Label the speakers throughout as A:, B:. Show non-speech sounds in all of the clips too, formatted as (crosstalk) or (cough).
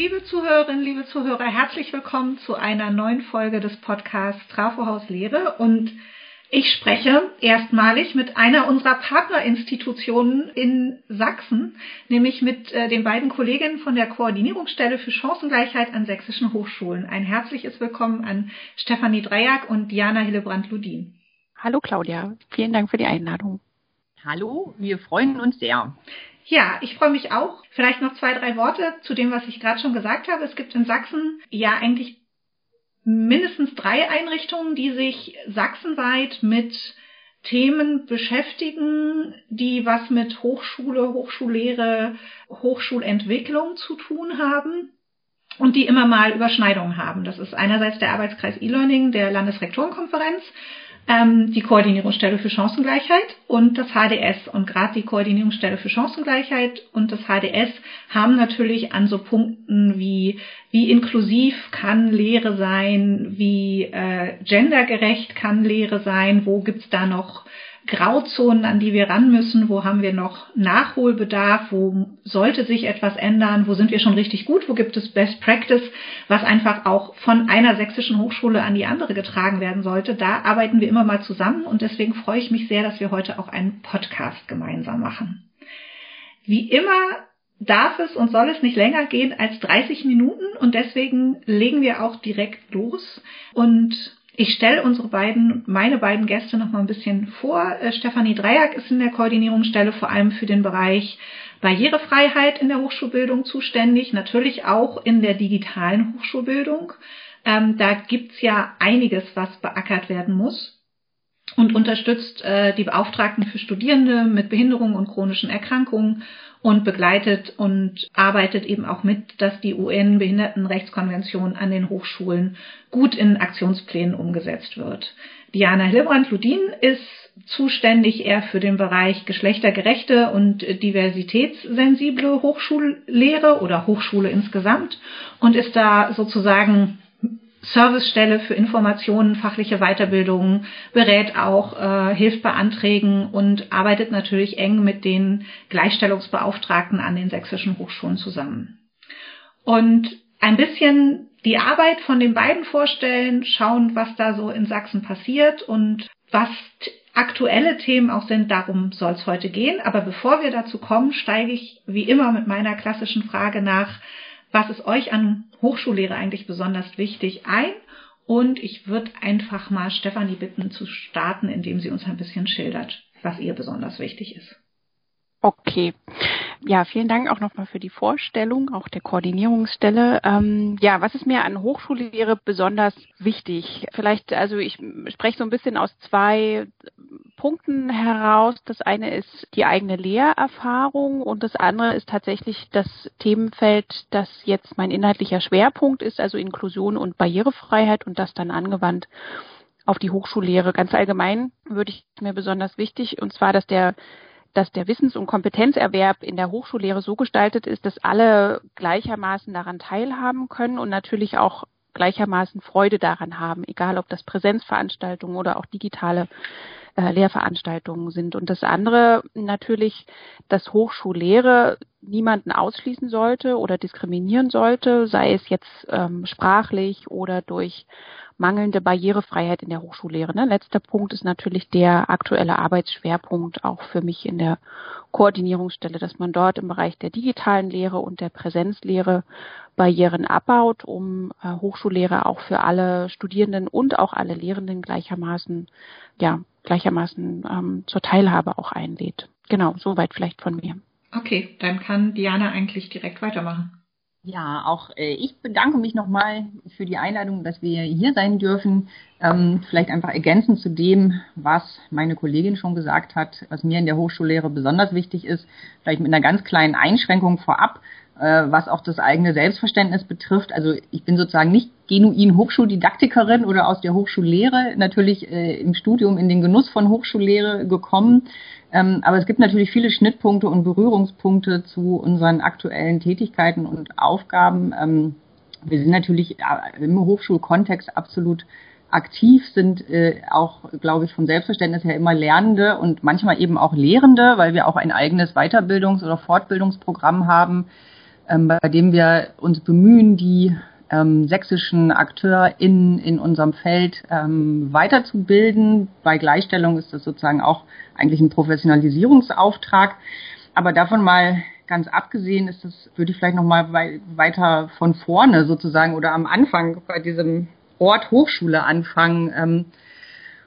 A: Liebe Zuhörerinnen, liebe Zuhörer, herzlich willkommen zu einer neuen Folge des Podcasts Trafohaus Lehre und ich spreche erstmalig mit einer unserer Partnerinstitutionen in Sachsen, nämlich mit äh, den beiden Kolleginnen von der Koordinierungsstelle für Chancengleichheit an sächsischen Hochschulen. Ein herzliches Willkommen an Stefanie Dreiak und Diana Hillebrand-Ludin.
B: Hallo Claudia, vielen Dank für die Einladung.
C: Hallo, wir freuen uns sehr.
A: Ja, ich freue mich auch. Vielleicht noch zwei, drei Worte zu dem, was ich gerade schon gesagt habe. Es gibt in Sachsen ja eigentlich mindestens drei Einrichtungen, die sich sachsenweit mit Themen beschäftigen, die was mit Hochschule, Hochschullehre, Hochschulentwicklung zu tun haben und die immer mal Überschneidungen haben. Das ist einerseits der Arbeitskreis E-Learning der Landesrektorenkonferenz ähm, die Koordinierungsstelle für Chancengleichheit und das HDS. Und gerade die Koordinierungsstelle für Chancengleichheit und das HDS haben natürlich an so Punkten wie wie inklusiv kann Lehre sein, wie äh, gendergerecht kann Lehre sein, wo gibt's da noch Grauzonen, an die wir ran müssen, wo haben wir noch Nachholbedarf, wo sollte sich etwas ändern, wo sind wir schon richtig gut, wo gibt es Best Practice, was einfach auch von einer sächsischen Hochschule an die andere getragen werden sollte. Da arbeiten wir immer mal zusammen und deswegen freue ich mich sehr, dass wir heute auch einen Podcast gemeinsam machen. Wie immer darf es und soll es nicht länger gehen als 30 Minuten und deswegen legen wir auch direkt los und ich stelle unsere beiden, meine beiden Gäste noch mal ein bisschen vor. Äh, Stefanie Dreyak ist in der Koordinierungsstelle vor allem für den Bereich Barrierefreiheit in der Hochschulbildung zuständig, natürlich auch in der digitalen Hochschulbildung. Ähm, da gibt's ja einiges, was beackert werden muss und unterstützt äh, die Beauftragten für Studierende mit Behinderungen und chronischen Erkrankungen und begleitet und arbeitet eben auch mit, dass die UN-Behindertenrechtskonvention an den Hochschulen gut in Aktionsplänen umgesetzt wird. Diana Hillebrand-Ludin ist zuständig eher für den Bereich geschlechtergerechte und diversitätssensible Hochschullehre oder Hochschule insgesamt und ist da sozusagen Servicestelle für Informationen, fachliche Weiterbildungen, berät auch, äh, hilft bei Anträgen und arbeitet natürlich eng mit den Gleichstellungsbeauftragten an den sächsischen Hochschulen zusammen. Und ein bisschen die Arbeit von den beiden vorstellen, schauen, was da so in Sachsen passiert und was aktuelle Themen auch sind, darum soll es heute gehen. Aber bevor wir dazu kommen, steige ich wie immer mit meiner klassischen Frage nach, was ist euch an Hochschullehre eigentlich besonders wichtig ein? Und ich würde einfach mal Stefanie bitten zu starten, indem sie uns ein bisschen schildert, was ihr besonders wichtig ist.
B: Okay. Ja, vielen Dank auch nochmal für die Vorstellung, auch der Koordinierungsstelle. Ähm, ja, was ist mir an Hochschullehre besonders wichtig? Vielleicht, also ich spreche so ein bisschen aus zwei Punkten heraus. Das eine ist die eigene Lehrerfahrung und das andere ist tatsächlich das Themenfeld, das jetzt mein inhaltlicher Schwerpunkt ist, also Inklusion und Barrierefreiheit und das dann angewandt auf die Hochschullehre. Ganz allgemein würde ich mir besonders wichtig, und zwar, dass der dass der Wissens- und Kompetenzerwerb in der Hochschullehre so gestaltet ist, dass alle gleichermaßen daran teilhaben können und natürlich auch gleichermaßen Freude daran haben, egal ob das Präsenzveranstaltungen oder auch digitale äh, Lehrveranstaltungen sind. Und das andere natürlich, dass Hochschullehre niemanden ausschließen sollte oder diskriminieren sollte, sei es jetzt ähm, sprachlich oder durch mangelnde Barrierefreiheit in der Hochschullehre. Ne? Letzter Punkt ist natürlich der aktuelle Arbeitsschwerpunkt auch für mich in der Koordinierungsstelle, dass man dort im Bereich der digitalen Lehre und der Präsenzlehre Barrieren abbaut, um äh, Hochschullehre auch für alle Studierenden und auch alle Lehrenden gleichermaßen, ja, gleichermaßen ähm, zur Teilhabe auch einlädt. Genau, soweit vielleicht von mir.
A: Okay, dann kann Diana eigentlich direkt weitermachen.
C: Ja, auch äh, ich bedanke mich nochmal für die Einladung, dass wir hier sein dürfen. Ähm, vielleicht einfach ergänzend zu dem, was meine Kollegin schon gesagt hat, was mir in der Hochschullehre besonders wichtig ist, vielleicht mit einer ganz kleinen Einschränkung vorab, äh, was auch das eigene Selbstverständnis betrifft. Also ich bin sozusagen nicht genuin Hochschuldidaktikerin oder aus der Hochschullehre, natürlich äh, im Studium in den Genuss von Hochschullehre gekommen. Ähm, aber es gibt natürlich viele Schnittpunkte und Berührungspunkte zu unseren aktuellen Tätigkeiten und Aufgaben. Ähm, wir sind natürlich äh, im Hochschulkontext absolut aktiv, sind äh, auch, glaube ich, vom Selbstverständnis her immer Lernende und manchmal eben auch Lehrende, weil wir auch ein eigenes Weiterbildungs- oder Fortbildungsprogramm haben, ähm, bei dem wir uns bemühen, die ähm, sächsischen AkteurInnen in unserem Feld ähm, weiterzubilden. Bei Gleichstellung ist das sozusagen auch eigentlich ein Professionalisierungsauftrag. Aber davon mal ganz abgesehen ist das, würde ich vielleicht noch mal wei weiter von vorne sozusagen oder am Anfang bei diesem Ort Hochschule anfangen. Ähm,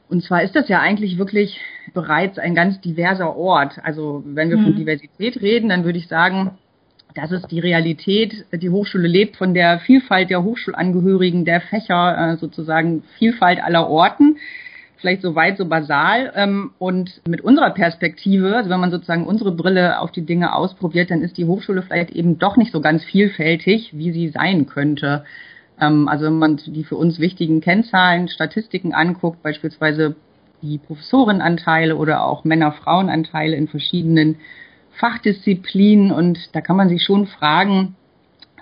C: und zwar ist das ja eigentlich wirklich bereits ein ganz diverser Ort. Also wenn wir mhm. von Diversität reden, dann würde ich sagen, das ist die Realität. Die Hochschule lebt von der Vielfalt der Hochschulangehörigen, der Fächer, äh, sozusagen Vielfalt aller Orten. Vielleicht so weit, so basal. Ähm, und mit unserer Perspektive, also wenn man sozusagen unsere Brille auf die Dinge ausprobiert, dann ist die Hochschule vielleicht eben doch nicht so ganz vielfältig, wie sie sein könnte. Ähm, also wenn man die für uns wichtigen Kennzahlen, Statistiken anguckt, beispielsweise die Professorenanteile oder auch Männer-Frauen-Anteile in verschiedenen Fachdisziplinen und da kann man sich schon fragen,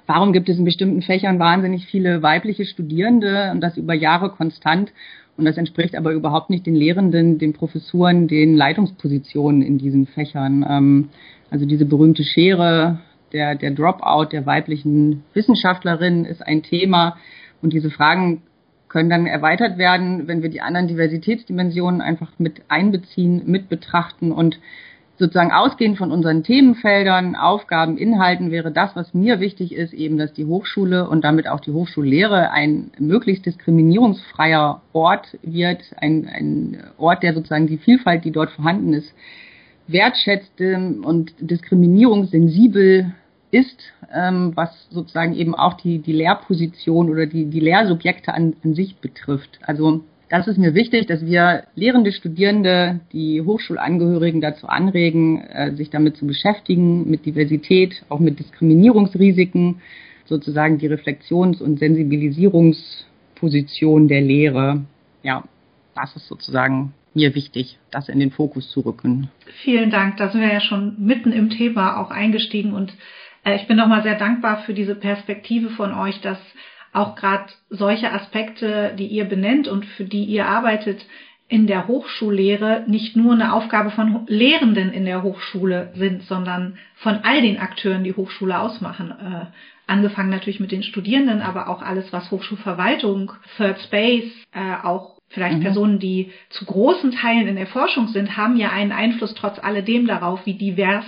C: warum gibt es in bestimmten Fächern wahnsinnig viele weibliche Studierende und das über Jahre konstant? Und das entspricht aber überhaupt nicht den Lehrenden, den Professuren, den Leitungspositionen in diesen Fächern. Ähm, also diese berühmte Schere, der, der Dropout der weiblichen Wissenschaftlerin ist ein Thema. Und diese Fragen können dann erweitert werden, wenn wir die anderen Diversitätsdimensionen einfach mit einbeziehen, mit betrachten. Und sozusagen ausgehend von unseren Themenfeldern, Aufgaben, Inhalten wäre das, was mir wichtig ist, eben, dass die Hochschule und damit auch die Hochschullehre ein möglichst diskriminierungsfreier Ort wird, ein, ein Ort, der sozusagen die Vielfalt, die dort vorhanden ist, wertschätzt und diskriminierungssensibel ist, ähm, was sozusagen eben auch die, die Lehrposition oder die, die Lehrsubjekte an, an sich betrifft. Also das ist mir wichtig, dass wir Lehrende, Studierende, die Hochschulangehörigen dazu anregen, äh, sich damit zu beschäftigen, mit Diversität, auch mit Diskriminierungsrisiken, sozusagen die Reflexions- und Sensibilisierungsposition der Lehre. Ja, das ist sozusagen mir wichtig, das in den Fokus zu rücken.
A: Vielen Dank. Da sind wir ja schon mitten im Thema auch eingestiegen und äh, ich bin nochmal sehr dankbar für diese Perspektive von euch, dass auch gerade solche Aspekte, die ihr benennt und für die ihr arbeitet, in der Hochschullehre nicht nur eine Aufgabe von Lehrenden in der Hochschule sind, sondern von all den Akteuren, die Hochschule ausmachen. Äh, angefangen natürlich mit den Studierenden, aber auch alles, was Hochschulverwaltung, Third Space, äh, auch vielleicht mhm. Personen, die zu großen Teilen in der Forschung sind, haben ja einen Einfluss trotz alledem darauf, wie divers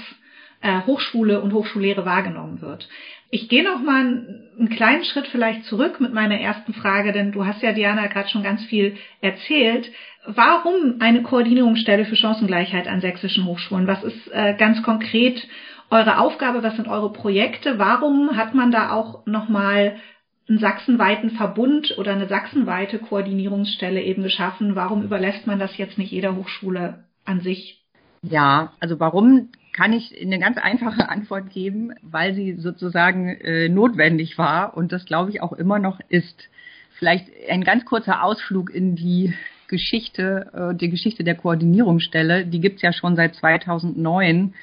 A: äh, Hochschule und Hochschullehre wahrgenommen wird. Ich gehe noch mal einen kleinen Schritt vielleicht zurück mit meiner ersten Frage, denn du hast ja, Diana, gerade schon ganz viel erzählt. Warum eine Koordinierungsstelle für Chancengleichheit an sächsischen Hochschulen? Was ist äh, ganz konkret eure Aufgabe? Was sind eure Projekte? Warum hat man da auch noch mal einen sachsenweiten Verbund oder eine sachsenweite Koordinierungsstelle eben geschaffen? Warum überlässt man das jetzt nicht jeder Hochschule an sich?
C: Ja, also warum kann ich eine ganz einfache (laughs) Antwort geben, weil sie sozusagen äh, notwendig war und das glaube ich auch immer noch ist. Vielleicht ein ganz kurzer Ausflug in die Geschichte, äh, die Geschichte der Koordinierungsstelle. Die gibt's ja schon seit 2009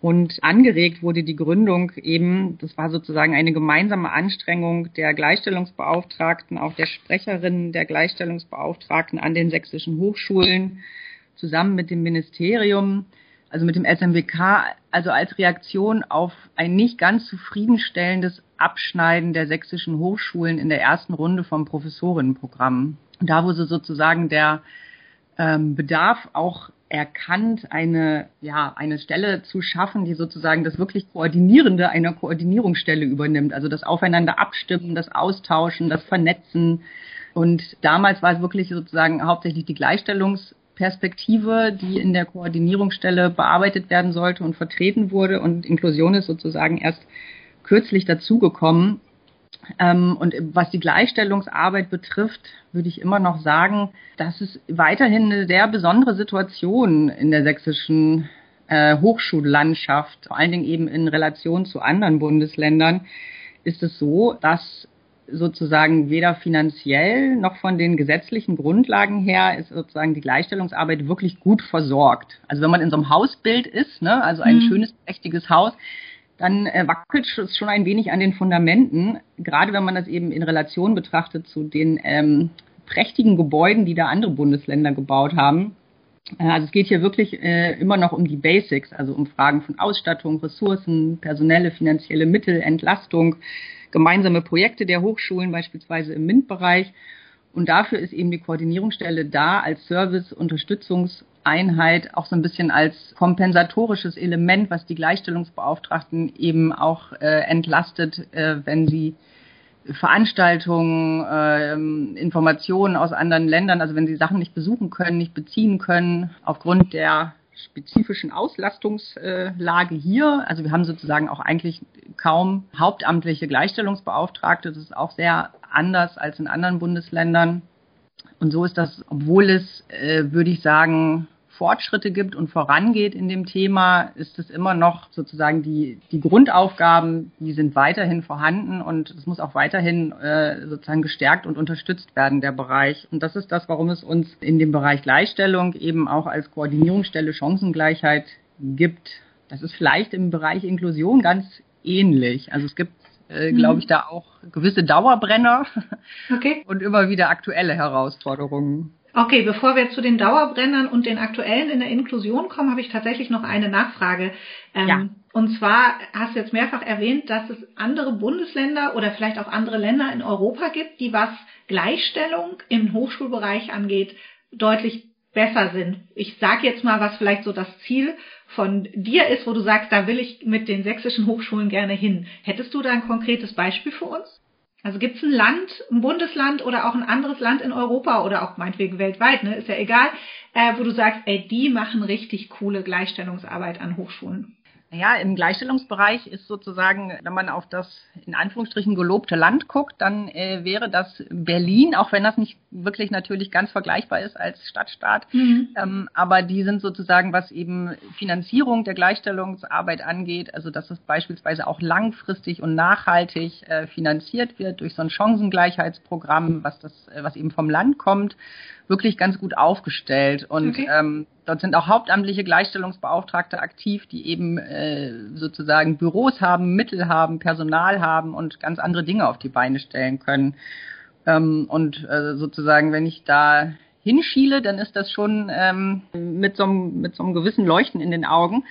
C: und angeregt wurde die Gründung eben, das war sozusagen eine gemeinsame Anstrengung der Gleichstellungsbeauftragten, auch der Sprecherinnen der Gleichstellungsbeauftragten an den sächsischen Hochschulen, zusammen mit dem Ministerium, also mit dem SMWK, also als Reaktion auf ein nicht ganz zufriedenstellendes Abschneiden der sächsischen Hochschulen in der ersten Runde vom Professorinnenprogramm. Da wurde sozusagen der ähm, Bedarf auch erkannt, eine, ja, eine Stelle zu schaffen, die sozusagen das wirklich Koordinierende einer Koordinierungsstelle übernimmt. Also das Aufeinander abstimmen, das Austauschen, das Vernetzen. Und damals war es wirklich sozusagen hauptsächlich die Gleichstellungs- Perspektive, die in der Koordinierungsstelle bearbeitet werden sollte und vertreten wurde. Und Inklusion ist sozusagen erst kürzlich dazugekommen. Ähm, und was die Gleichstellungsarbeit betrifft, würde ich immer noch sagen, dass es weiterhin eine sehr besondere Situation in der sächsischen äh, Hochschullandschaft, vor allen Dingen eben in Relation zu anderen Bundesländern, ist es so, dass sozusagen weder finanziell noch von den gesetzlichen Grundlagen her ist sozusagen die Gleichstellungsarbeit wirklich gut versorgt. Also wenn man in so einem Hausbild ist, ne, also ein mhm. schönes, prächtiges Haus, dann äh, wackelt es schon ein wenig an den Fundamenten, gerade wenn man das eben in Relation betrachtet zu den ähm, prächtigen Gebäuden, die da andere Bundesländer gebaut haben. Äh, also es geht hier wirklich äh, immer noch um die Basics, also um Fragen von Ausstattung, Ressourcen, personelle, finanzielle Mittel, Entlastung, gemeinsame Projekte der Hochschulen, beispielsweise im MINT-Bereich. Und dafür ist eben die Koordinierungsstelle da als Service-Unterstützungseinheit, auch so ein bisschen als kompensatorisches Element, was die Gleichstellungsbeauftragten eben auch äh, entlastet, äh, wenn sie Veranstaltungen, äh, Informationen aus anderen Ländern, also wenn sie Sachen nicht besuchen können, nicht beziehen können, aufgrund der spezifischen Auslastungslage hier. Also wir haben sozusagen auch eigentlich kaum hauptamtliche Gleichstellungsbeauftragte. Das ist auch sehr anders als in anderen Bundesländern. Und so ist das, obwohl es, äh, würde ich sagen, Fortschritte gibt und vorangeht in dem Thema, ist es immer noch sozusagen die, die Grundaufgaben, die sind weiterhin vorhanden und es muss auch weiterhin äh, sozusagen gestärkt und unterstützt werden, der Bereich. Und das ist das, warum es uns in dem Bereich Gleichstellung eben auch als Koordinierungsstelle Chancengleichheit gibt. Das ist vielleicht im Bereich Inklusion ganz ähnlich. Also es gibt äh, glaube mhm. ich, da auch gewisse Dauerbrenner okay. (laughs) und immer wieder aktuelle Herausforderungen.
A: Okay, bevor wir zu den Dauerbrennern und den aktuellen in der Inklusion kommen, habe ich tatsächlich noch eine Nachfrage. Ähm, ja. Und zwar hast du jetzt mehrfach erwähnt, dass es andere Bundesländer oder vielleicht auch andere Länder in Europa gibt, die was Gleichstellung im Hochschulbereich angeht, deutlich besser sind. Ich sage jetzt mal, was vielleicht so das Ziel von dir ist, wo du sagst, da will ich mit den sächsischen Hochschulen gerne hin. Hättest du da ein konkretes Beispiel für uns? Also gibt es ein Land, ein Bundesland oder auch ein anderes Land in Europa oder auch meinetwegen weltweit, ne, ist ja egal, äh, wo du sagst, ey, die machen richtig coole Gleichstellungsarbeit an Hochschulen.
C: Ja, im Gleichstellungsbereich ist sozusagen, wenn man auf das in Anführungsstrichen gelobte Land guckt, dann äh, wäre das Berlin, auch wenn das nicht wirklich natürlich ganz vergleichbar ist als Stadtstaat. Mhm. Ähm, aber die sind sozusagen, was eben Finanzierung der Gleichstellungsarbeit angeht, also dass es beispielsweise auch langfristig und nachhaltig äh, finanziert wird durch so ein Chancengleichheitsprogramm, was das, äh, was eben vom Land kommt wirklich ganz gut aufgestellt. Und okay. ähm, dort sind auch hauptamtliche Gleichstellungsbeauftragte aktiv, die eben äh, sozusagen Büros haben, Mittel haben, Personal haben und ganz andere Dinge auf die Beine stellen können. Ähm, und äh, sozusagen, wenn ich da hinschiele, dann ist das schon ähm, mit, so einem, mit so einem gewissen Leuchten in den Augen.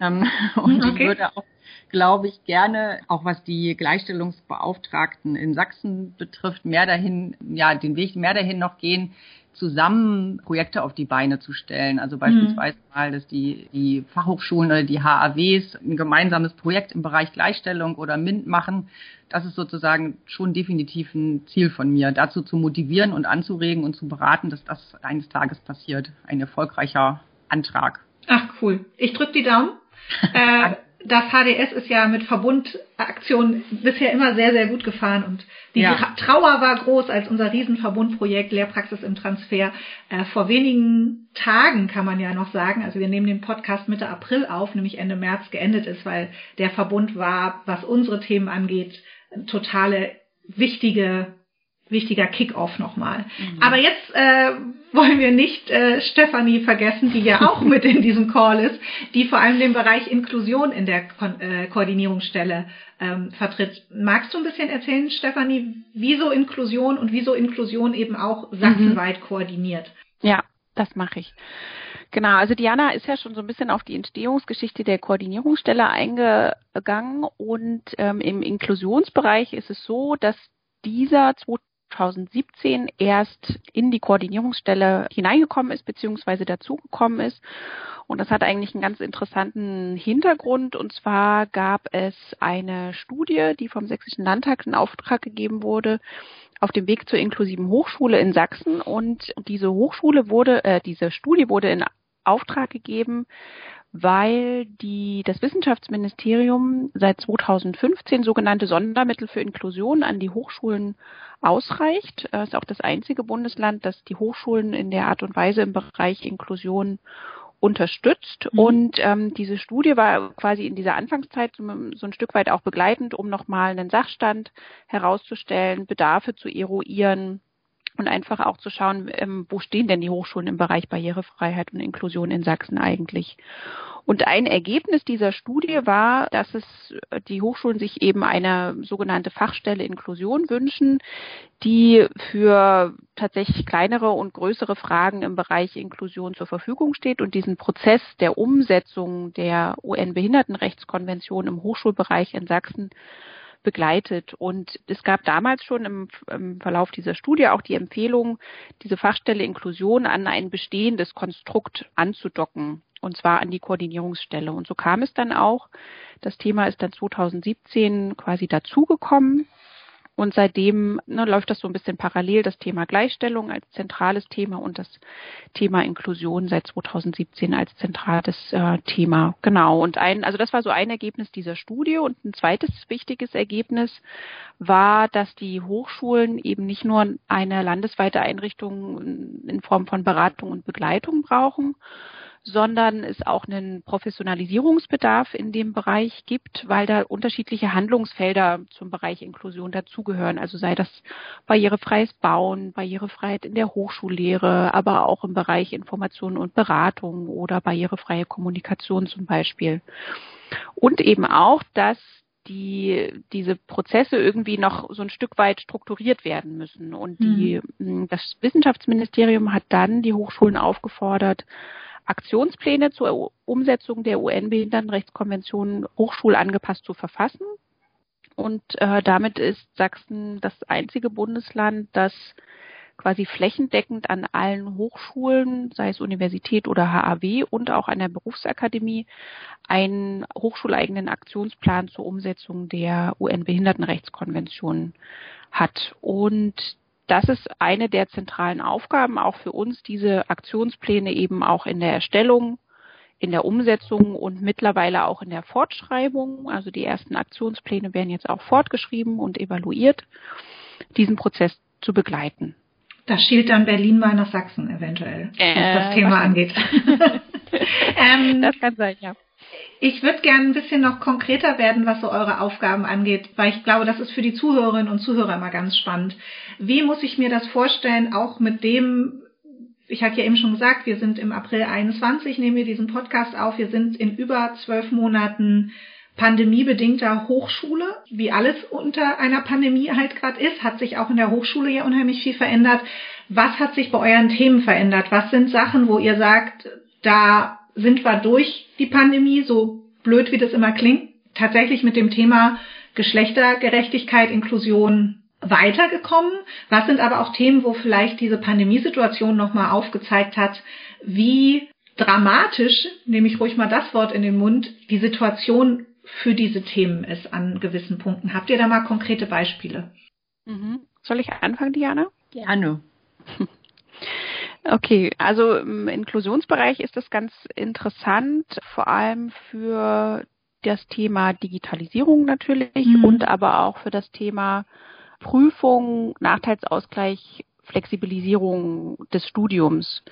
C: Ähm, (laughs) und okay. ich würde auch glaube ich, gerne, auch was die Gleichstellungsbeauftragten in Sachsen betrifft, mehr dahin, ja, den Weg mehr dahin noch gehen, zusammen Projekte auf die Beine zu stellen. Also beispielsweise mhm. mal, dass die, die Fachhochschulen oder die HAWs ein gemeinsames Projekt im Bereich Gleichstellung oder MINT machen. Das ist sozusagen schon definitiv ein Ziel von mir, dazu zu motivieren und anzuregen und zu beraten, dass das eines Tages passiert. Ein erfolgreicher Antrag.
A: Ach cool. Ich drücke die Daumen. (laughs) äh, das HDS ist ja mit Verbundaktionen bisher immer sehr, sehr gut gefahren und die ja. Trauer war groß, als unser Riesenverbundprojekt Lehrpraxis im Transfer äh, vor wenigen Tagen, kann man ja noch sagen, also wir nehmen den Podcast Mitte April auf, nämlich Ende März geendet ist, weil der Verbund war, was unsere Themen angeht, totale wichtige wichtiger Kickoff nochmal. Mhm. Aber jetzt äh, wollen wir nicht äh, Stefanie vergessen, die ja auch mit in diesem Call ist, die vor allem den Bereich Inklusion in der Ko äh, Koordinierungsstelle ähm, vertritt. Magst du ein bisschen erzählen, Stefanie, wieso Inklusion und wieso Inklusion eben auch sachsenweit mhm. koordiniert?
B: Ja, das mache ich. Genau, also Diana ist ja schon so ein bisschen auf die Entstehungsgeschichte der Koordinierungsstelle eingegangen und ähm, im Inklusionsbereich ist es so, dass dieser 2017 erst in die Koordinierungsstelle hineingekommen ist bzw. dazugekommen ist. Und das hat eigentlich einen ganz interessanten Hintergrund. Und zwar gab es eine Studie, die vom Sächsischen Landtag in Auftrag gegeben wurde, auf dem Weg zur inklusiven Hochschule in Sachsen. Und diese Hochschule wurde, äh, diese Studie wurde in Auftrag gegeben, weil die, das Wissenschaftsministerium seit 2015 sogenannte Sondermittel für Inklusion an die Hochschulen ausreicht. Es ist auch das einzige Bundesland, das die Hochschulen in der Art und Weise im Bereich Inklusion unterstützt. Mhm. Und ähm, diese Studie war quasi in dieser Anfangszeit so, so ein Stück weit auch begleitend, um nochmal einen Sachstand herauszustellen, Bedarfe zu eruieren, und einfach auch zu schauen, ähm, wo stehen denn die Hochschulen im Bereich Barrierefreiheit und Inklusion in Sachsen eigentlich. Und ein Ergebnis dieser Studie war, dass es äh, die Hochschulen sich eben eine sogenannte Fachstelle Inklusion wünschen, die für tatsächlich kleinere und größere Fragen im Bereich Inklusion zur Verfügung steht und diesen Prozess der Umsetzung der UN-Behindertenrechtskonvention im Hochschulbereich in Sachsen begleitet. Und es gab damals schon im, im, Verlauf dieser Studie auch die Empfehlung, diese Fachstelle Inklusion an ein bestehendes Konstrukt anzudocken und zwar an die Koordinierungsstelle. Und so kam es dann auch. Das Thema ist dann 2017 quasi dazugekommen. Und seitdem ne, läuft das so ein bisschen parallel, das Thema Gleichstellung als zentrales Thema und das Thema Inklusion seit 2017 als zentrales äh, Thema. Genau. Und ein, also das war so ein Ergebnis dieser Studie. Und ein zweites wichtiges Ergebnis war, dass die Hochschulen eben nicht nur eine landesweite Einrichtung in Form von Beratung und Begleitung brauchen, sondern es auch einen Professionalisierungsbedarf in dem Bereich gibt, weil da unterschiedliche Handlungsfelder zum Bereich Inklusion dazugehören. Also sei das barrierefreies Bauen, Barrierefreiheit in der Hochschullehre, aber auch im Bereich Information und Beratung oder barrierefreie Kommunikation zum Beispiel. Und eben auch, dass die diese Prozesse irgendwie noch so ein Stück weit strukturiert werden müssen. Und die, mhm. das Wissenschaftsministerium hat dann die Hochschulen aufgefordert, Aktionspläne zur Umsetzung der UN-Behindertenrechtskonvention hochschulangepasst zu verfassen. Und äh, damit ist Sachsen das einzige Bundesland, das quasi flächendeckend an allen Hochschulen, sei es Universität oder HAW und auch an der Berufsakademie, einen hochschuleigenen Aktionsplan zur Umsetzung der UN-Behindertenrechtskonvention hat. Und das ist eine der zentralen Aufgaben auch für uns, diese Aktionspläne eben auch in der Erstellung, in der Umsetzung und mittlerweile auch in der Fortschreibung. Also die ersten Aktionspläne werden jetzt auch fortgeschrieben und evaluiert, diesen Prozess zu begleiten.
A: Da schielt dann Berlin mal nach Sachsen eventuell, was äh, das Thema angeht. (laughs) (laughs)
B: ähm, das kann sein, ja.
A: Ich würde gerne ein bisschen noch konkreter werden, was so eure Aufgaben angeht, weil ich glaube, das ist für die Zuhörerinnen und Zuhörer immer ganz spannend. Wie muss ich mir das vorstellen, auch mit dem, ich hatte ja eben schon gesagt, wir sind im April 21, nehmen wir diesen Podcast auf, wir sind in über zwölf Monaten pandemiebedingter Hochschule, wie alles unter einer Pandemie halt gerade ist, hat sich auch in der Hochschule ja unheimlich viel verändert. Was hat sich bei euren Themen verändert? Was sind Sachen, wo ihr sagt, da sind wir durch die Pandemie, so blöd wie das immer klingt, tatsächlich mit dem Thema Geschlechtergerechtigkeit, Inklusion weitergekommen? Was sind aber auch Themen, wo vielleicht diese Pandemiesituation nochmal aufgezeigt hat, wie dramatisch, nehme ich ruhig mal das Wort in den Mund, die Situation für diese Themen ist an gewissen Punkten. Habt ihr da mal konkrete Beispiele?
B: Mhm. Soll ich anfangen, Diana?
C: Gerne. (laughs)
B: Okay, also im Inklusionsbereich ist das ganz interessant, vor allem für das Thema Digitalisierung natürlich mhm. und aber auch für das Thema Prüfung, Nachteilsausgleich, Flexibilisierung des Studiums.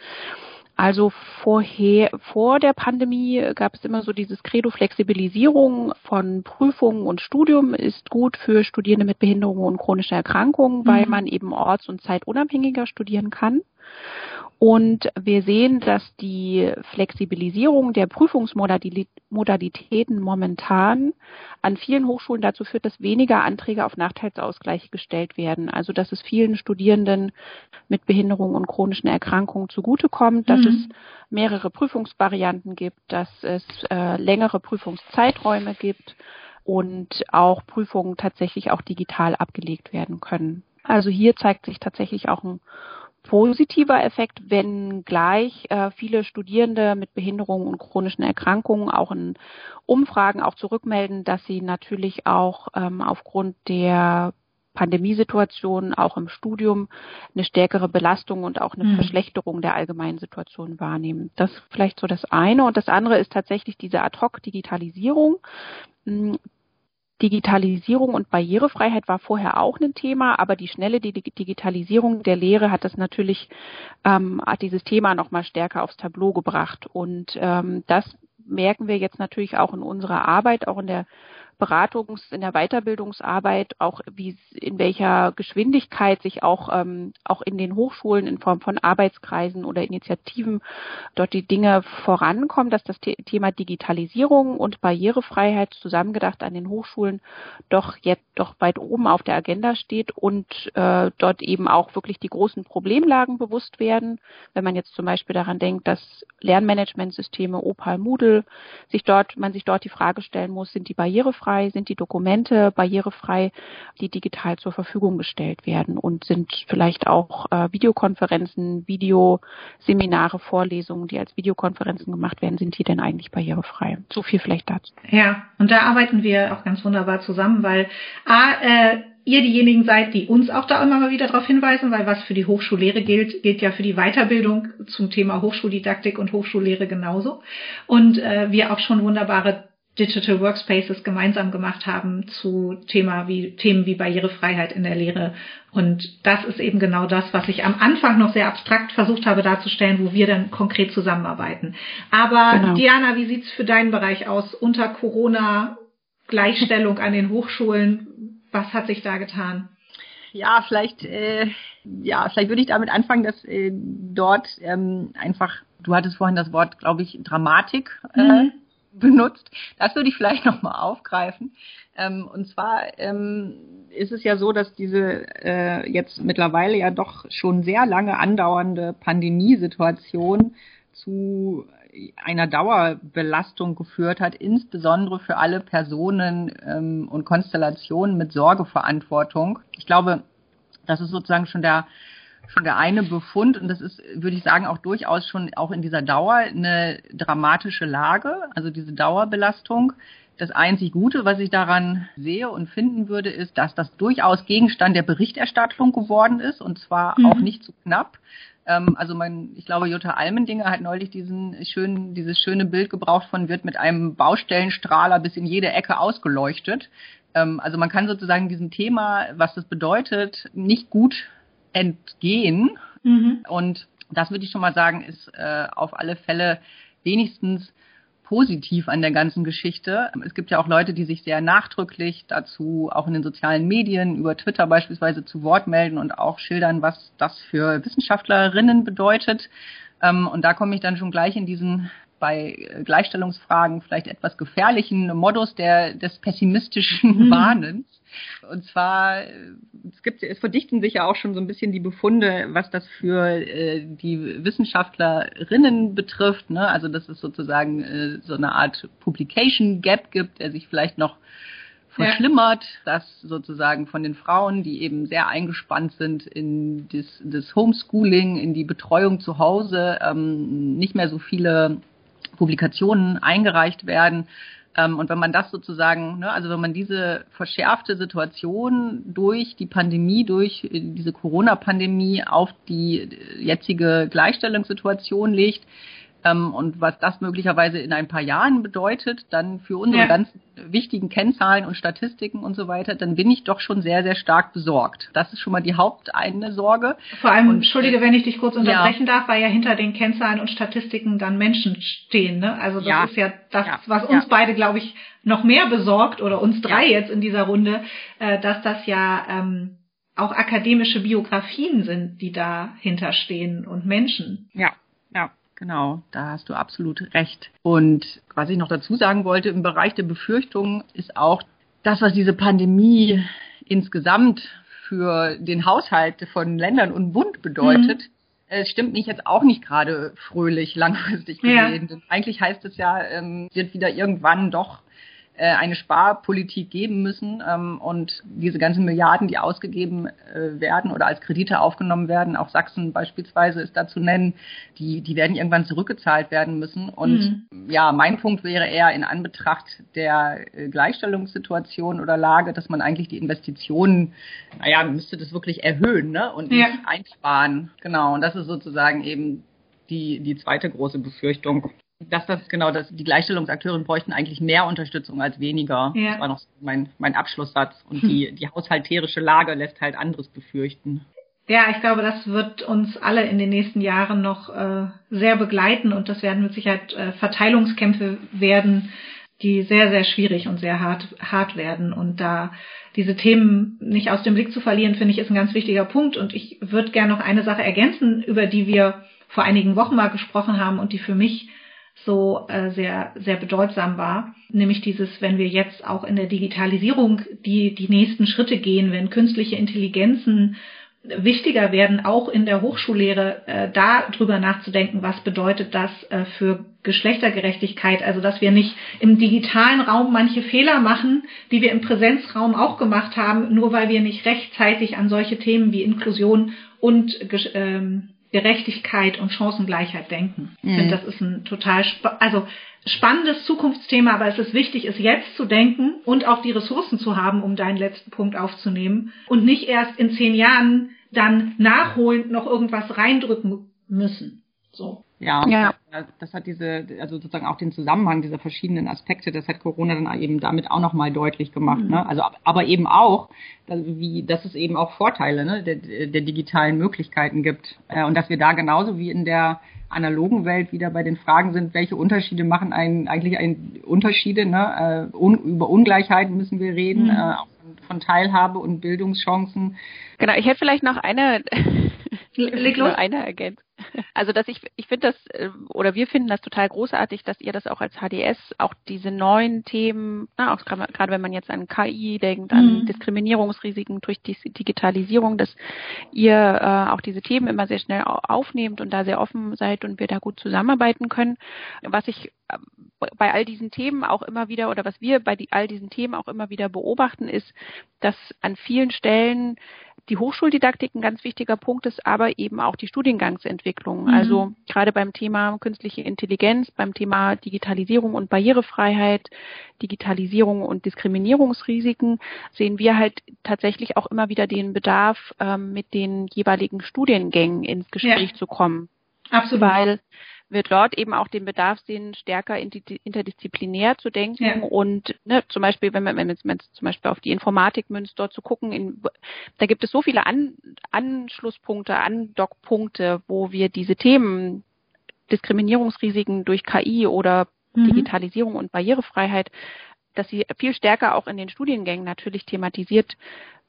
B: Also vorher, vor der Pandemie gab es immer so dieses Credo Flexibilisierung von Prüfungen und Studium ist gut für Studierende mit Behinderungen und chronischer Erkrankungen, weil mhm. man eben orts- und zeitunabhängiger studieren kann. Und wir sehen, dass die Flexibilisierung der Prüfungsmodalitäten momentan an vielen Hochschulen dazu führt, dass weniger Anträge auf Nachteilsausgleich gestellt werden. Also dass es vielen Studierenden mit Behinderungen und chronischen Erkrankungen zugutekommt, dass mhm. es mehrere Prüfungsvarianten gibt, dass es äh, längere Prüfungszeiträume gibt und auch Prüfungen tatsächlich auch digital abgelegt werden können. Also hier zeigt sich tatsächlich auch ein positiver Effekt, wenn gleich äh, viele Studierende mit Behinderungen und chronischen Erkrankungen auch in Umfragen auch zurückmelden, dass sie natürlich auch ähm, aufgrund der Pandemiesituation auch im Studium eine stärkere Belastung und auch eine mhm. Verschlechterung der allgemeinen Situation wahrnehmen. Das ist vielleicht so das eine. Und das andere ist tatsächlich diese Ad-Hoc-Digitalisierung. Digitalisierung und Barrierefreiheit war vorher auch ein Thema, aber die schnelle Digitalisierung der Lehre hat das natürlich, ähm, hat dieses Thema nochmal stärker aufs Tableau gebracht. Und ähm, das merken wir jetzt natürlich auch in unserer Arbeit, auch in der Beratungs-, in der Weiterbildungsarbeit, auch wie in welcher Geschwindigkeit sich auch ähm, auch in den Hochschulen in Form von Arbeitskreisen oder Initiativen dort die Dinge vorankommen, dass das Thema Digitalisierung und Barrierefreiheit zusammengedacht an den Hochschulen doch jetzt doch weit oben auf der Agenda steht und äh, dort eben auch wirklich die großen Problemlagen bewusst werden. Wenn man jetzt zum Beispiel daran denkt, dass Lernmanagementsysteme Opal Moodle sich dort, man sich dort die Frage stellen muss, sind die barrierefrei, sind die Dokumente barrierefrei, die digital zur Verfügung gestellt werden und sind vielleicht auch äh, Videokonferenzen, Videoseminare, Vorlesungen, die als Videokonferenzen gemacht werden, sind die denn eigentlich barrierefrei? So viel vielleicht dazu.
A: Ja, und da arbeiten wir auch ganz wunderbar zusammen, weil A, äh, ihr diejenigen seid, die uns auch da immer mal wieder darauf hinweisen, weil was für die Hochschullehre gilt, gilt ja für die Weiterbildung zum Thema Hochschuldidaktik und Hochschullehre genauso. Und äh, wir auch schon wunderbare Digital Workspaces gemeinsam gemacht haben zu Thema wie, Themen wie Barrierefreiheit in der Lehre. Und das ist eben genau das, was ich am Anfang noch sehr abstrakt versucht habe darzustellen, wo wir dann konkret zusammenarbeiten. Aber genau. Diana, wie sieht's für deinen Bereich aus unter Corona? Gleichstellung an den Hochschulen. Was hat sich da getan?
C: Ja, vielleicht, äh, ja, vielleicht würde ich damit anfangen, dass äh, dort ähm, einfach, du hattest vorhin das Wort, glaube ich, Dramatik äh, mhm. Benutzt. Das würde ich vielleicht nochmal aufgreifen. Ähm, und zwar ähm, ist es ja so, dass diese äh, jetzt mittlerweile ja doch schon sehr lange andauernde Pandemiesituation zu einer Dauerbelastung geführt hat, insbesondere für alle Personen ähm, und Konstellationen mit Sorgeverantwortung. Ich glaube, das ist sozusagen schon der schon der eine Befund und das ist, würde ich sagen, auch durchaus schon auch in dieser Dauer eine dramatische Lage, also diese Dauerbelastung. Das einzig Gute, was ich daran sehe und finden würde, ist, dass das durchaus Gegenstand der Berichterstattung geworden ist und zwar mhm. auch nicht zu knapp. Ähm, also mein, ich glaube, Jutta Almendinger hat neulich diesen schönen, dieses schöne Bild gebraucht von wird mit einem Baustellenstrahler bis in jede Ecke ausgeleuchtet. Ähm, also man kann sozusagen diesem Thema, was das bedeutet, nicht gut entgehen. Mhm. Und das würde ich schon mal sagen, ist äh, auf alle Fälle wenigstens positiv an der ganzen Geschichte. Es gibt ja auch Leute, die sich sehr nachdrücklich dazu auch in den sozialen Medien über Twitter beispielsweise zu Wort melden und auch schildern, was das für Wissenschaftlerinnen bedeutet. Ähm, und da komme ich dann schon gleich in diesen bei Gleichstellungsfragen vielleicht etwas gefährlichen Modus der, des pessimistischen mhm. Warnens. Und zwar, es gibt, es verdichten sich ja auch schon so ein bisschen die Befunde, was das für äh, die Wissenschaftlerinnen betrifft. Ne? Also dass es sozusagen äh, so eine Art Publication Gap gibt, der sich vielleicht noch verschlimmert, dass sozusagen von den Frauen, die eben sehr eingespannt sind in das, das Homeschooling, in die Betreuung zu Hause, ähm, nicht mehr so viele Publikationen eingereicht werden. Ähm, und wenn man das sozusagen, ne, also wenn man diese verschärfte Situation durch die Pandemie, durch äh, diese Corona-Pandemie auf die jetzige Gleichstellungssituation legt, ähm, und was das möglicherweise in ein paar Jahren bedeutet, dann für unsere ja. ganz wichtigen Kennzahlen und Statistiken und so weiter, dann bin ich doch schon sehr, sehr stark besorgt. Das ist schon mal die haupteine Sorge.
A: Vor allem, und, Entschuldige, wenn ich dich kurz unterbrechen ja. darf, weil ja hinter den Kennzahlen und Statistiken dann Menschen stehen. Ne? Also das ja. ist ja das, was uns beide, glaube ich, noch mehr besorgt oder uns drei jetzt in dieser Runde, äh, dass das ja ähm, auch akademische Biografien sind, die dahinter stehen und Menschen.
C: Ja. Genau, da hast du absolut recht. Und was ich noch dazu sagen wollte, im Bereich der Befürchtungen ist auch das, was diese Pandemie insgesamt für den Haushalt von Ländern und Bund bedeutet. Mhm. Es stimmt mich jetzt auch nicht gerade fröhlich langfristig gesehen. Ja. Eigentlich heißt es ja, ähm, wird wieder irgendwann doch äh, eine Sparpolitik geben müssen ähm, und diese ganzen Milliarden, die ausgegeben äh, werden oder als Kredite aufgenommen werden, auch Sachsen beispielsweise ist da zu nennen, die, die werden irgendwann zurückgezahlt werden müssen. Und mhm. ja, mein Punkt wäre eher in Anbetracht der äh, Gleichstellungssituation oder Lage, dass man eigentlich die Investitionen, naja, müsste das wirklich erhöhen ne? und nicht ja. einsparen. Genau, und das ist sozusagen eben die, die zweite große Befürchtung dass das genau, dass die Gleichstellungsakteure bräuchten eigentlich mehr Unterstützung als weniger. Ja. Das war noch mein, mein Abschlusssatz. Und hm. die, die haushalterische Lage lässt halt anderes befürchten.
A: Ja, ich glaube, das wird uns alle in den nächsten Jahren noch äh, sehr begleiten und das werden mit Sicherheit äh, Verteilungskämpfe werden, die sehr, sehr schwierig und sehr hart, hart werden. Und da diese Themen nicht aus dem Blick zu verlieren, finde ich, ist ein ganz wichtiger Punkt. Und ich würde gerne noch eine Sache ergänzen, über die wir vor einigen Wochen mal gesprochen haben und die für mich so äh, sehr, sehr bedeutsam war. Nämlich dieses, wenn wir jetzt auch in der Digitalisierung die, die nächsten Schritte gehen, wenn künstliche Intelligenzen wichtiger werden, auch in der Hochschullehre äh, da drüber nachzudenken, was bedeutet das äh, für Geschlechtergerechtigkeit, also dass wir nicht im digitalen Raum manche Fehler machen, die wir im Präsenzraum auch gemacht haben, nur weil wir nicht rechtzeitig an solche Themen wie Inklusion und ähm, Gerechtigkeit und Chancengleichheit denken. Mhm. Ich finde, das ist ein total, spa also spannendes Zukunftsthema, aber es ist wichtig, es jetzt zu denken und auch die Ressourcen zu haben, um deinen letzten Punkt aufzunehmen und nicht erst in zehn Jahren dann nachholend noch irgendwas reindrücken müssen. So.
C: Ja, ja, das hat diese, also sozusagen auch den Zusammenhang dieser verschiedenen Aspekte, das hat Corona dann eben damit auch nochmal deutlich gemacht. Mhm. Ne? Also, aber eben auch, wie, dass es eben auch Vorteile ne, der, der digitalen Möglichkeiten gibt äh, und dass wir da genauso wie in der analogen Welt wieder bei den Fragen sind, welche Unterschiede machen einen, eigentlich einen Unterschiede, ne? Äh, un, über Ungleichheiten müssen wir reden, mhm. äh, auch von, von Teilhabe und Bildungschancen.
B: Genau, ich hätte vielleicht noch eine, Leg los. eine ergänzt. Also dass ich ich finde das äh, oder wir finden das total großartig, dass ihr das auch als HDS auch diese neuen Themen, na, auch gerade wenn man jetzt an KI denkt, an mhm. Diskriminierungsrisiken durch die Digitalisierung, dass ihr äh, auch diese Themen immer sehr schnell aufnehmt und da sehr offen seid und wir da gut zusammenarbeiten können. Was ich äh, bei all diesen Themen auch immer wieder oder was wir bei die, all diesen Themen auch immer wieder beobachten, ist, dass an vielen Stellen die Hochschuldidaktik ein ganz wichtiger Punkt ist, aber eben auch die Studiengangsentwicklung. Mhm. Also gerade beim Thema künstliche Intelligenz, beim Thema Digitalisierung und Barrierefreiheit, Digitalisierung und Diskriminierungsrisiken sehen wir halt tatsächlich auch immer wieder den Bedarf, ähm, mit den jeweiligen Studiengängen ins Gespräch ja. zu kommen.
A: Absolut.
B: Weil wir dort eben auch den Bedarf sehen, stärker interdisziplinär zu denken ja. und ne, zum Beispiel, wenn man, wenn man zum Beispiel auf die Informatik münzt, dort zu gucken, in, da gibt es so viele An, Anschlusspunkte, Andockpunkte, wo wir diese Themen Diskriminierungsrisiken durch KI oder mhm. Digitalisierung und Barrierefreiheit, dass sie viel stärker auch in den Studiengängen natürlich thematisiert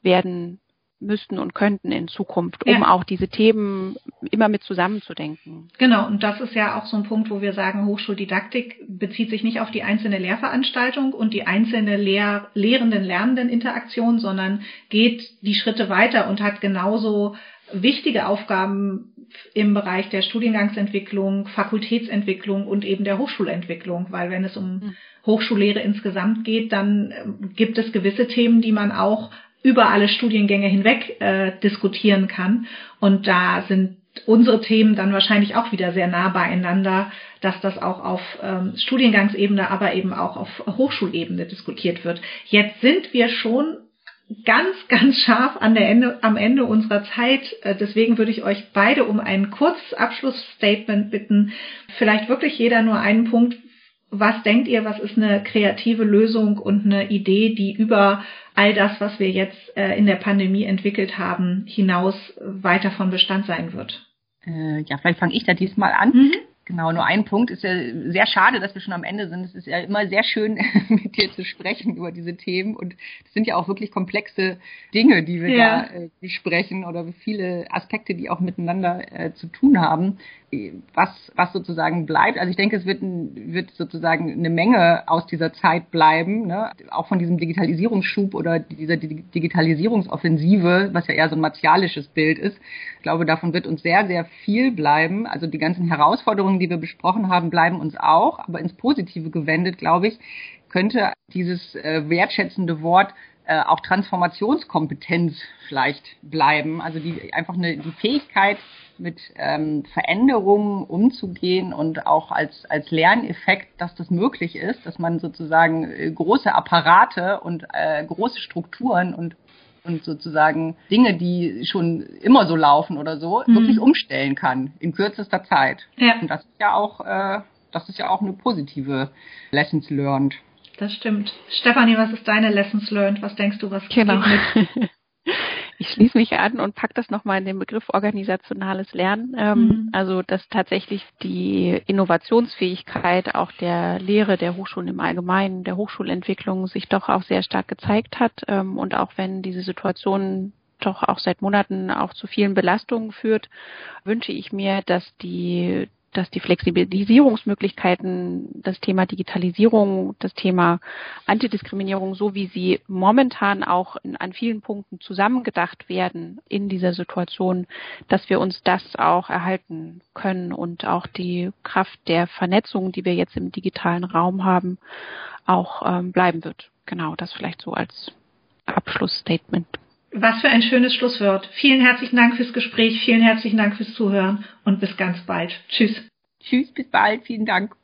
B: werden müssten und könnten in Zukunft, um ja. auch diese Themen immer mit zusammenzudenken.
A: Genau, und das ist ja auch so ein Punkt, wo wir sagen, Hochschuldidaktik bezieht sich nicht auf die einzelne Lehrveranstaltung und die einzelne Lehr lehrenden lernenden Interaktion, sondern geht die Schritte weiter und hat genauso wichtige Aufgaben im Bereich der Studiengangsentwicklung, Fakultätsentwicklung und eben der Hochschulentwicklung, weil wenn es um hm. Hochschullehre insgesamt geht, dann ähm, gibt es gewisse Themen, die man auch über alle Studiengänge hinweg äh, diskutieren kann. Und da sind unsere Themen dann wahrscheinlich auch wieder sehr nah beieinander, dass das auch auf ähm, Studiengangsebene, aber eben auch auf Hochschulebene diskutiert wird. Jetzt sind wir schon ganz, (laughs) ganz scharf an der Ende, am Ende unserer Zeit. Äh, deswegen würde ich euch beide um ein kurzes Abschlussstatement bitten. Vielleicht wirklich jeder nur einen Punkt. Was denkt ihr, was ist eine kreative Lösung und eine Idee, die über all das, was wir jetzt äh, in der Pandemie entwickelt haben, hinaus weiter von Bestand sein wird.
C: Äh, ja, vielleicht fange ich da diesmal an. Mhm. Genau, nur ein Punkt ist ja sehr schade, dass wir schon am Ende sind. Es ist ja immer sehr schön, (laughs) mit dir zu sprechen über diese Themen. Und es sind ja auch wirklich komplexe Dinge, die wir ja. da äh, besprechen oder viele Aspekte, die auch miteinander äh, zu tun haben was, was sozusagen bleibt. Also ich denke, es wird, wird sozusagen eine Menge aus dieser Zeit bleiben, ne? auch von diesem Digitalisierungsschub oder dieser Digitalisierungsoffensive, was ja eher so ein martialisches Bild ist. Ich glaube, davon wird uns sehr, sehr viel bleiben. Also die ganzen Herausforderungen, die wir besprochen haben, bleiben uns auch, aber ins Positive gewendet, glaube ich, könnte dieses äh, wertschätzende Wort äh, auch Transformationskompetenz vielleicht bleiben. Also die einfach eine die Fähigkeit mit ähm, Veränderungen umzugehen und auch als als Lerneffekt, dass das möglich ist, dass man sozusagen äh, große Apparate und äh, große Strukturen und und sozusagen Dinge, die schon immer so laufen oder so, mhm. wirklich umstellen kann in kürzester Zeit. Ja. Und das ist ja auch äh, das ist ja auch eine positive Lessons learned
A: das stimmt. Stefanie, was ist deine Lessons learned? Was denkst du, was
B: genau. (laughs) ich schließe mich an und pack das nochmal in den Begriff organisationales Lernen. Ähm, mhm. Also dass tatsächlich die Innovationsfähigkeit auch der Lehre der Hochschulen im Allgemeinen, der Hochschulentwicklung sich doch auch sehr stark gezeigt hat. Ähm, und auch wenn diese Situation doch auch seit Monaten auch zu vielen Belastungen führt, wünsche ich mir, dass die dass die Flexibilisierungsmöglichkeiten, das Thema Digitalisierung, das Thema Antidiskriminierung, so wie sie momentan auch in, an vielen Punkten zusammengedacht werden in dieser Situation, dass wir uns das auch erhalten können und auch die Kraft der Vernetzung, die wir jetzt im digitalen Raum haben, auch ähm, bleiben wird. Genau, das vielleicht so als Abschlussstatement.
A: Was für ein schönes Schlusswort. Vielen herzlichen Dank fürs Gespräch, vielen herzlichen Dank fürs Zuhören und bis ganz bald. Tschüss.
C: Tschüss, bis bald, vielen Dank.